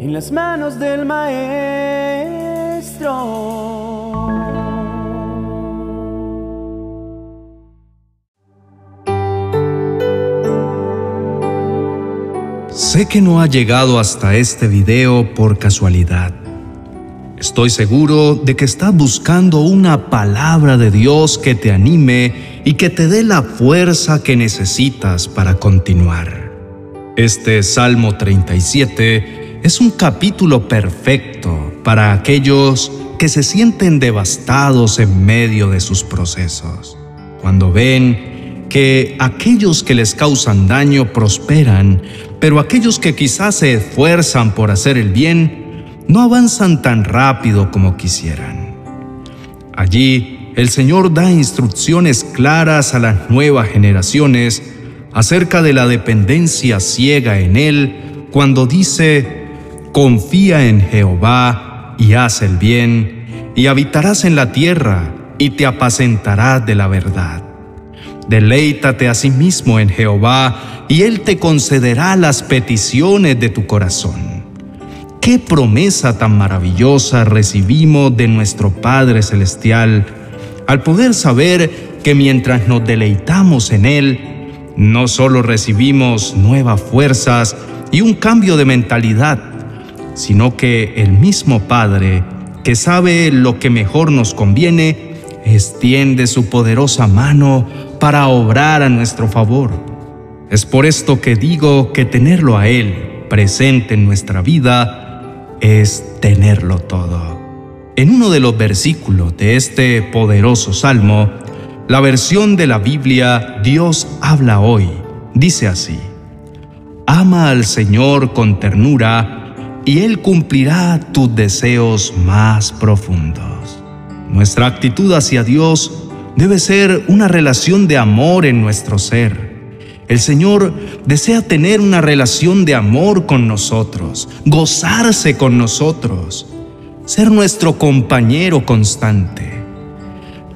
en las manos del Maestro. Sé que no ha llegado hasta este video por casualidad. Estoy seguro de que estás buscando una palabra de Dios que te anime y que te dé la fuerza que necesitas para continuar. Este Salmo 37 es un capítulo perfecto para aquellos que se sienten devastados en medio de sus procesos. Cuando ven que aquellos que les causan daño prosperan, pero aquellos que quizás se esfuerzan por hacer el bien no avanzan tan rápido como quisieran. Allí, el Señor da instrucciones claras a las nuevas generaciones acerca de la dependencia ciega en Él cuando dice, confía en Jehová y haz el bien, y habitarás en la tierra y te apacentarás de la verdad. Deleítate a sí mismo en Jehová, y Él te concederá las peticiones de tu corazón. Qué promesa tan maravillosa recibimos de nuestro Padre Celestial al poder saber que mientras nos deleitamos en Él, no solo recibimos nuevas fuerzas y un cambio de mentalidad, sino que el mismo Padre, que sabe lo que mejor nos conviene, extiende su poderosa mano para obrar a nuestro favor. Es por esto que digo que tenerlo a Él presente en nuestra vida es tenerlo todo. En uno de los versículos de este poderoso salmo, la versión de la Biblia Dios habla hoy dice así, Ama al Señor con ternura y Él cumplirá tus deseos más profundos. Nuestra actitud hacia Dios debe ser una relación de amor en nuestro ser. El Señor desea tener una relación de amor con nosotros, gozarse con nosotros, ser nuestro compañero constante.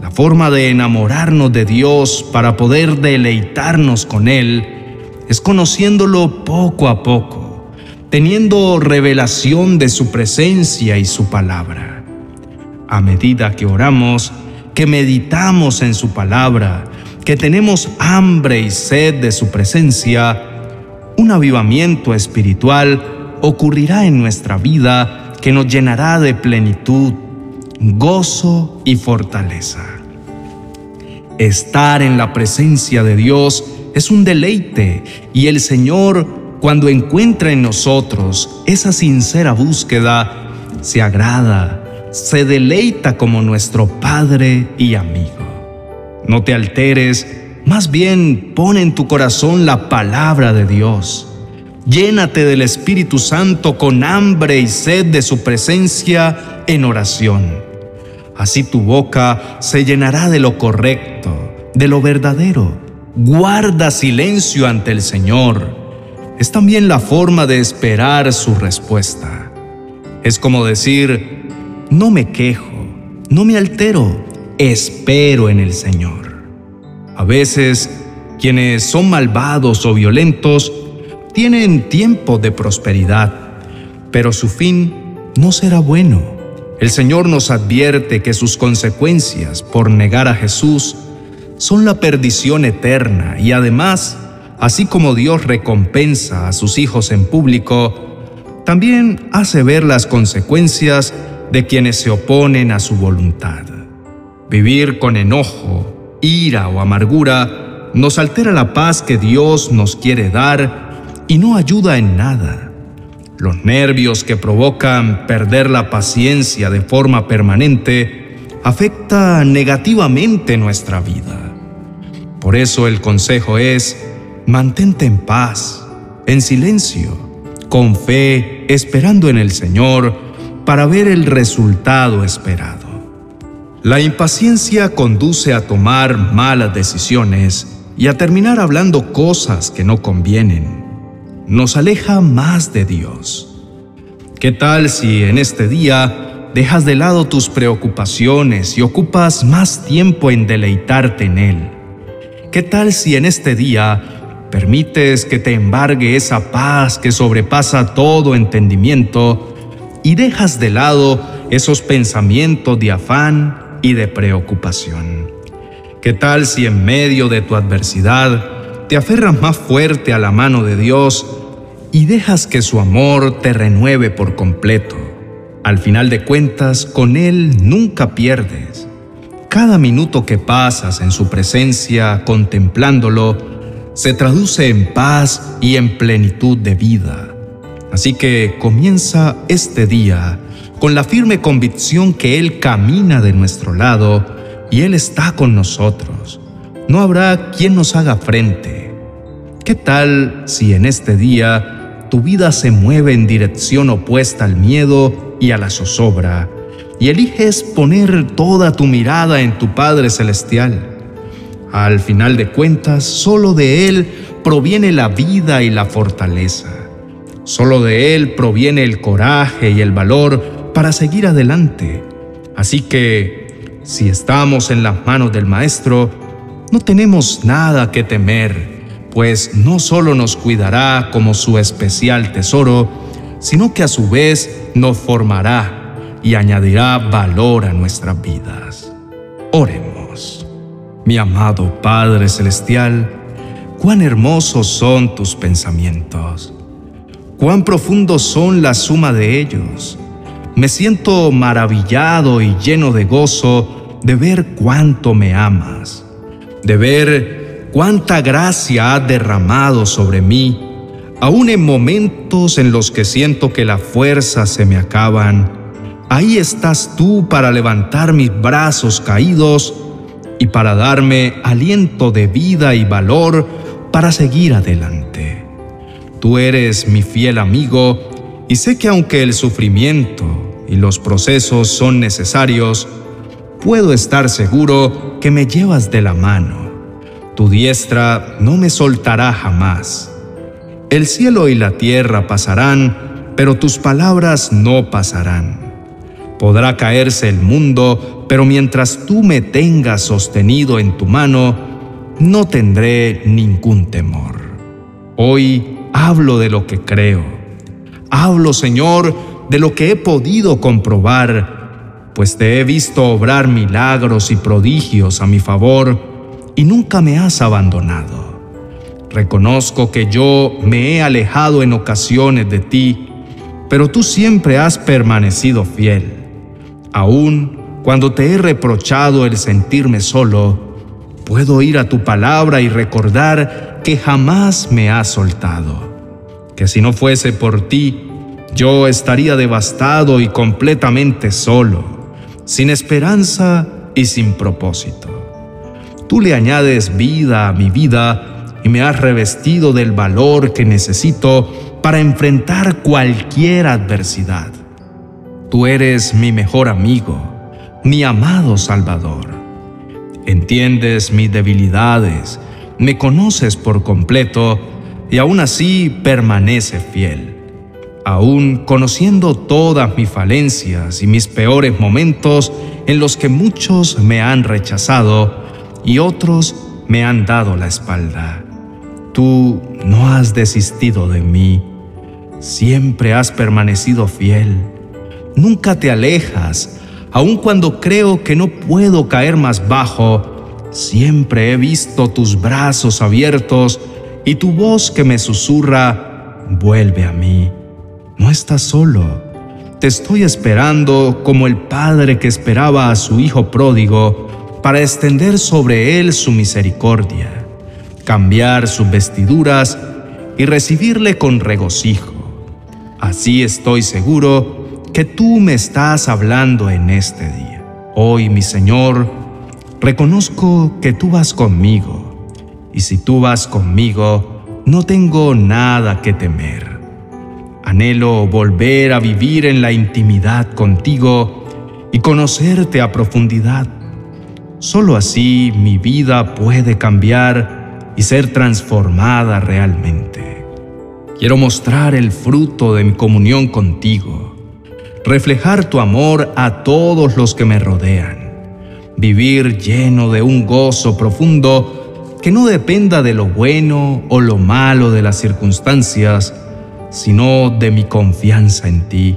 La forma de enamorarnos de Dios para poder deleitarnos con Él es conociéndolo poco a poco, teniendo revelación de su presencia y su palabra. A medida que oramos, que meditamos en su palabra, que tenemos hambre y sed de su presencia, un avivamiento espiritual ocurrirá en nuestra vida que nos llenará de plenitud, gozo y fortaleza. Estar en la presencia de Dios es un deleite y el Señor, cuando encuentra en nosotros esa sincera búsqueda, se agrada se deleita como nuestro Padre y amigo. No te alteres, más bien pon en tu corazón la palabra de Dios. Llénate del Espíritu Santo con hambre y sed de su presencia en oración. Así tu boca se llenará de lo correcto, de lo verdadero. Guarda silencio ante el Señor. Es también la forma de esperar su respuesta. Es como decir, no me quejo, no me altero, espero en el Señor. A veces, quienes son malvados o violentos tienen tiempo de prosperidad, pero su fin no será bueno. El Señor nos advierte que sus consecuencias por negar a Jesús son la perdición eterna y además, así como Dios recompensa a sus hijos en público, también hace ver las consecuencias de quienes se oponen a su voluntad. Vivir con enojo, ira o amargura nos altera la paz que Dios nos quiere dar y no ayuda en nada. Los nervios que provocan perder la paciencia de forma permanente afecta negativamente nuestra vida. Por eso el consejo es, mantente en paz, en silencio, con fe, esperando en el Señor, para ver el resultado esperado. La impaciencia conduce a tomar malas decisiones y a terminar hablando cosas que no convienen. Nos aleja más de Dios. ¿Qué tal si en este día dejas de lado tus preocupaciones y ocupas más tiempo en deleitarte en Él? ¿Qué tal si en este día permites que te embargue esa paz que sobrepasa todo entendimiento y dejas de lado esos pensamientos de afán y de preocupación. ¿Qué tal si en medio de tu adversidad te aferras más fuerte a la mano de Dios y dejas que su amor te renueve por completo? Al final de cuentas, con Él nunca pierdes. Cada minuto que pasas en su presencia contemplándolo se traduce en paz y en plenitud de vida. Así que comienza este día con la firme convicción que Él camina de nuestro lado y Él está con nosotros. No habrá quien nos haga frente. ¿Qué tal si en este día tu vida se mueve en dirección opuesta al miedo y a la zozobra y eliges poner toda tu mirada en tu Padre Celestial? Al final de cuentas, solo de Él proviene la vida y la fortaleza. Solo de Él proviene el coraje y el valor para seguir adelante. Así que, si estamos en las manos del Maestro, no tenemos nada que temer, pues no solo nos cuidará como su especial tesoro, sino que a su vez nos formará y añadirá valor a nuestras vidas. Oremos. Mi amado Padre Celestial, cuán hermosos son tus pensamientos cuán profundos son la suma de ellos. Me siento maravillado y lleno de gozo de ver cuánto me amas, de ver cuánta gracia has derramado sobre mí, aun en momentos en los que siento que las fuerzas se me acaban. Ahí estás tú para levantar mis brazos caídos y para darme aliento de vida y valor para seguir adelante. Tú eres mi fiel amigo y sé que aunque el sufrimiento y los procesos son necesarios, puedo estar seguro que me llevas de la mano. Tu diestra no me soltará jamás. El cielo y la tierra pasarán, pero tus palabras no pasarán. Podrá caerse el mundo, pero mientras tú me tengas sostenido en tu mano, no tendré ningún temor. Hoy hablo de lo que creo. Hablo, Señor, de lo que he podido comprobar, pues te he visto obrar milagros y prodigios a mi favor y nunca me has abandonado. Reconozco que yo me he alejado en ocasiones de ti, pero tú siempre has permanecido fiel. Aún cuando te he reprochado el sentirme solo, puedo ir a tu palabra y recordar que jamás me has soltado que si no fuese por ti, yo estaría devastado y completamente solo, sin esperanza y sin propósito. Tú le añades vida a mi vida y me has revestido del valor que necesito para enfrentar cualquier adversidad. Tú eres mi mejor amigo, mi amado Salvador. Entiendes mis debilidades, me conoces por completo y aún así permanece fiel. Aún conociendo todas mis falencias y mis peores momentos en los que muchos me han rechazado y otros me han dado la espalda. Tú no has desistido de mí, siempre has permanecido fiel, nunca te alejas, aun cuando creo que no puedo caer más bajo, siempre he visto tus brazos abiertos y tu voz que me susurra, vuelve a mí. No estás solo. Te estoy esperando como el padre que esperaba a su hijo pródigo para extender sobre él su misericordia, cambiar sus vestiduras y recibirle con regocijo. Así estoy seguro que tú me estás hablando en este día. Hoy, mi Señor, reconozco que tú vas conmigo y si tú vas conmigo, no tengo nada que temer. Anhelo volver a vivir en la intimidad contigo y conocerte a profundidad. Solo así mi vida puede cambiar y ser transformada realmente. Quiero mostrar el fruto de mi comunión contigo, reflejar tu amor a todos los que me rodean, vivir lleno de un gozo profundo que no dependa de lo bueno o lo malo de las circunstancias, sino de mi confianza en ti.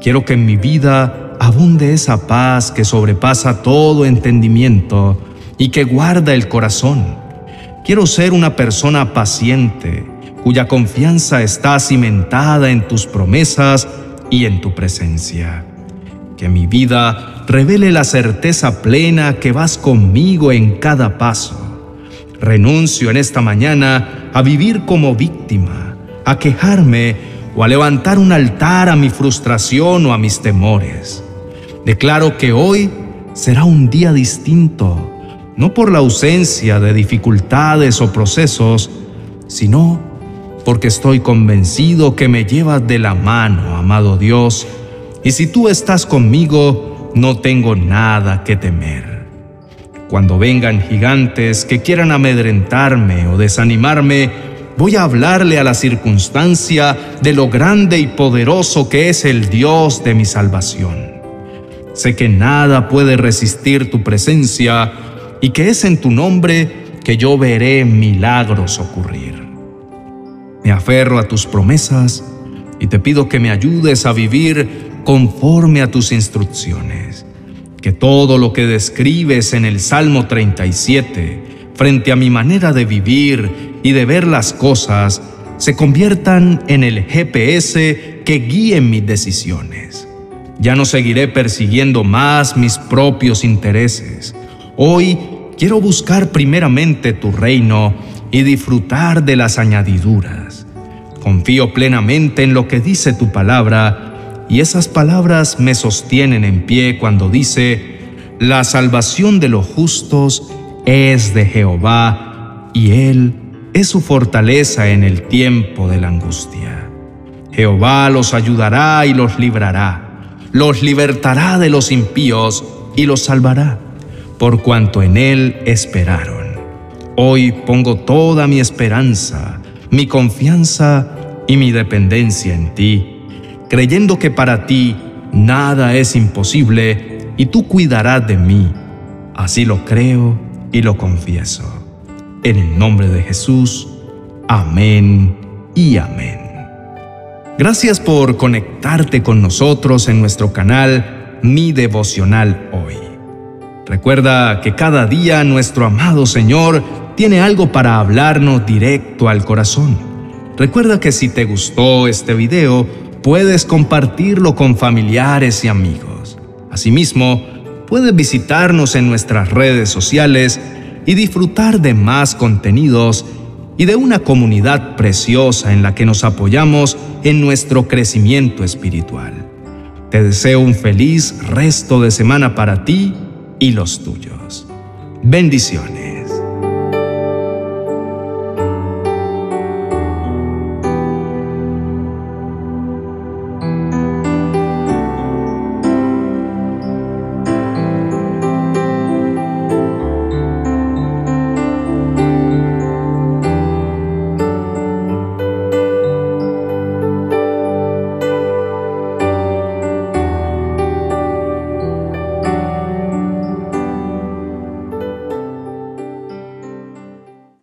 Quiero que en mi vida abunde esa paz que sobrepasa todo entendimiento y que guarda el corazón. Quiero ser una persona paciente, cuya confianza está cimentada en tus promesas y en tu presencia. Que mi vida revele la certeza plena que vas conmigo en cada paso. Renuncio en esta mañana a vivir como víctima, a quejarme o a levantar un altar a mi frustración o a mis temores. Declaro que hoy será un día distinto, no por la ausencia de dificultades o procesos, sino porque estoy convencido que me llevas de la mano, amado Dios, y si tú estás conmigo, no tengo nada que temer. Cuando vengan gigantes que quieran amedrentarme o desanimarme, voy a hablarle a la circunstancia de lo grande y poderoso que es el Dios de mi salvación. Sé que nada puede resistir tu presencia y que es en tu nombre que yo veré milagros ocurrir. Me aferro a tus promesas y te pido que me ayudes a vivir conforme a tus instrucciones. Que todo lo que describes en el Salmo 37, frente a mi manera de vivir y de ver las cosas, se conviertan en el GPS que guíe mis decisiones. Ya no seguiré persiguiendo más mis propios intereses. Hoy quiero buscar primeramente tu reino y disfrutar de las añadiduras. Confío plenamente en lo que dice tu palabra y esas palabras me sostienen en pie cuando dice, la salvación de los justos es de Jehová y Él es su fortaleza en el tiempo de la angustia. Jehová los ayudará y los librará, los libertará de los impíos y los salvará, por cuanto en Él esperaron. Hoy pongo toda mi esperanza, mi confianza y mi dependencia en ti, creyendo que para ti nada es imposible y tú cuidarás de mí. Así lo creo y lo confieso. En el nombre de Jesús, amén y amén. Gracias por conectarte con nosotros en nuestro canal Mi Devocional Hoy. Recuerda que cada día nuestro amado Señor tiene algo para hablarnos directo al corazón. Recuerda que si te gustó este video, puedes compartirlo con familiares y amigos. Asimismo, puedes visitarnos en nuestras redes sociales y disfrutar de más contenidos y de una comunidad preciosa en la que nos apoyamos en nuestro crecimiento espiritual. Te deseo un feliz resto de semana para ti y los tuyos. Bendiciones.